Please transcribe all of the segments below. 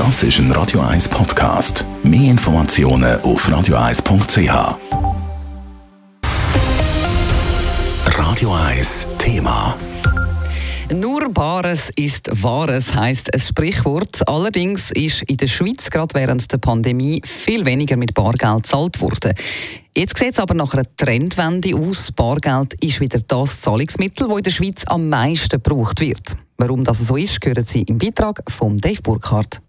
Das ist ein Radio 1 Podcast. Mehr Informationen auf radio1.ch. Radio 1 Thema. Nur Bares ist Wahres, heisst ein Sprichwort. Allerdings ist in der Schweiz gerade während der Pandemie viel weniger mit Bargeld gezahlt worden. Jetzt sieht es aber nach einer Trendwende aus. Bargeld ist wieder das Zahlungsmittel, das in der Schweiz am meisten gebraucht wird. Warum das so ist, hören Sie im Beitrag von Dave Burkhardt.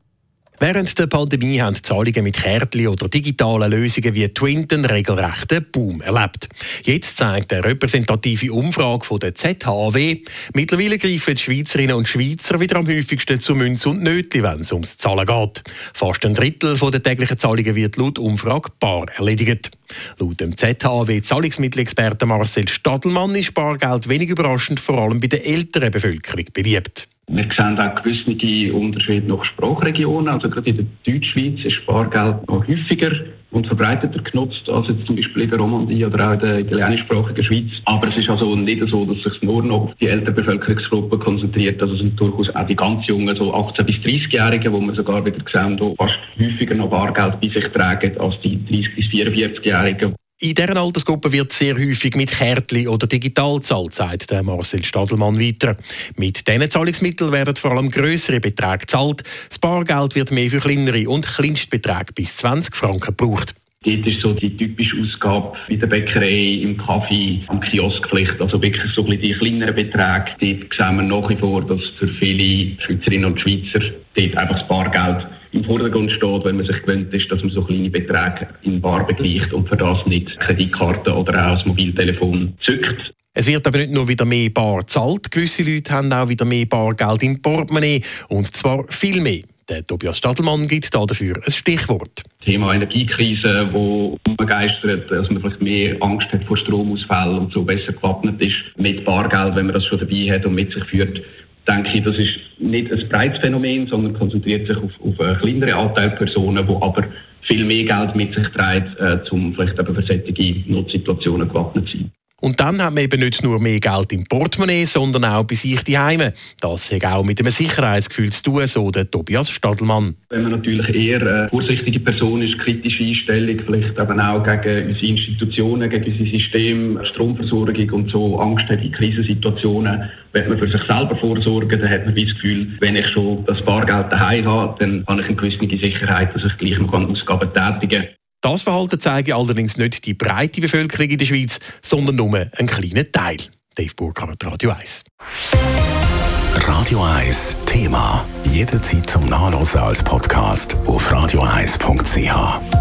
Während der Pandemie haben Zahlungen mit Kärtchen oder digitalen Lösungen wie Twinten regelrechten Boom erlebt. Jetzt zeigt eine repräsentative Umfrage von der ZHW, mittlerweile greifen die Schweizerinnen und Schweizer wieder am häufigsten zu Münz und Nötli, wenn es ums Zahlen geht. Fast ein Drittel der täglichen Zahlungen wird laut Umfrage bar erledigt. Laut dem ZHW Zahlungsmittelexperten Marcel Stadelmann ist Bargeld wenig überraschend vor allem bei der älteren Bevölkerung beliebt. Wir sehen auch gewisse Unterschiede nach Sprachregionen. Also gerade in der Deutschschweiz ist Bargeld noch häufiger und verbreiteter genutzt als jetzt zum Beispiel in der Romandie oder auch in der italienischsprachigen Schweiz. Aber es ist also nicht so, dass sich nur noch auf die ältere Bevölkerungsgruppe konzentriert. Also es sind durchaus auch die ganz jungen, so 18- bis 30-Jährigen, wo wir sogar wieder sehen, die fast häufiger noch Bargeld bei sich tragen als die 30- bis 44-Jährigen. In dieser Altersgruppe wird sehr häufig mit Kärtchen oder digital gezahlt, sagt Marcel Stadelmann weiter. Mit diesen Zahlungsmitteln werden vor allem größere Beträge gezahlt. Das Bargeld wird mehr für kleinere und Kleinstbeträge bis 20 Franken gebraucht. Dort ist so die typische Ausgabe in der Bäckerei, im Kaffee, am Kiosk vielleicht. Also wirklich so die kleineren Beträge. Dort sehen wir nach wie vor, dass für viele Schweizerinnen und Schweizer dort einfach das Bargeld im Vordergrund steht, wenn man sich gewöhnt ist, dass man so kleine Beträge in Bar begleicht und für das nicht Kreditkarte oder auch das Mobiltelefon zückt. Es wird aber nicht nur wieder mehr Bar gezahlt, gewisse Leute haben auch wieder mehr Bargeld im Portemonnaie und zwar viel mehr. Der Tobias Stadelmann gibt dafür ein Stichwort. Thema Energiekrise, wo umgeistert, dass man vielleicht mehr Angst hat vor Stromausfällen und so besser gewappnet ist mit Bargeld, wenn man das schon dabei hat und mit sich führt denke ich, das ist nicht ein breites Phänomen, sondern konzentriert sich auf, auf eine kleinere Anteil Personen, die aber viel mehr Geld mit sich tragen, äh, um vielleicht eben für solche Notsituationen gewappnet zu sein. Und dann hat man eben nicht nur mehr Geld im Portemonnaie, sondern auch bei sich daheim. Das hat auch mit einem Sicherheitsgefühl zu tun, so der Tobias Stadelmann. Wenn man natürlich eher eine vorsichtige Person ist, kritische Einstellung, vielleicht eben auch gegen unsere Institutionen, gegen unser System, Stromversorgung und so Angst hat in Krisensituationen, wenn man für sich selber vorsorgen, dann hat man das Gefühl, wenn ich schon das Bargeld daheim habe, dann habe ich eine gewisse Sicherheit, dass ich gleich noch Ausgaben tätigen kann. Das Verhalten zeige allerdings nicht die breite Bevölkerung in der Schweiz, sondern nur einen kleinen Teil. Dave Burkhardt, Radio 1. Radio 1 Thema. Jederzeit zum Nachlesen als Podcast auf radio1.ch.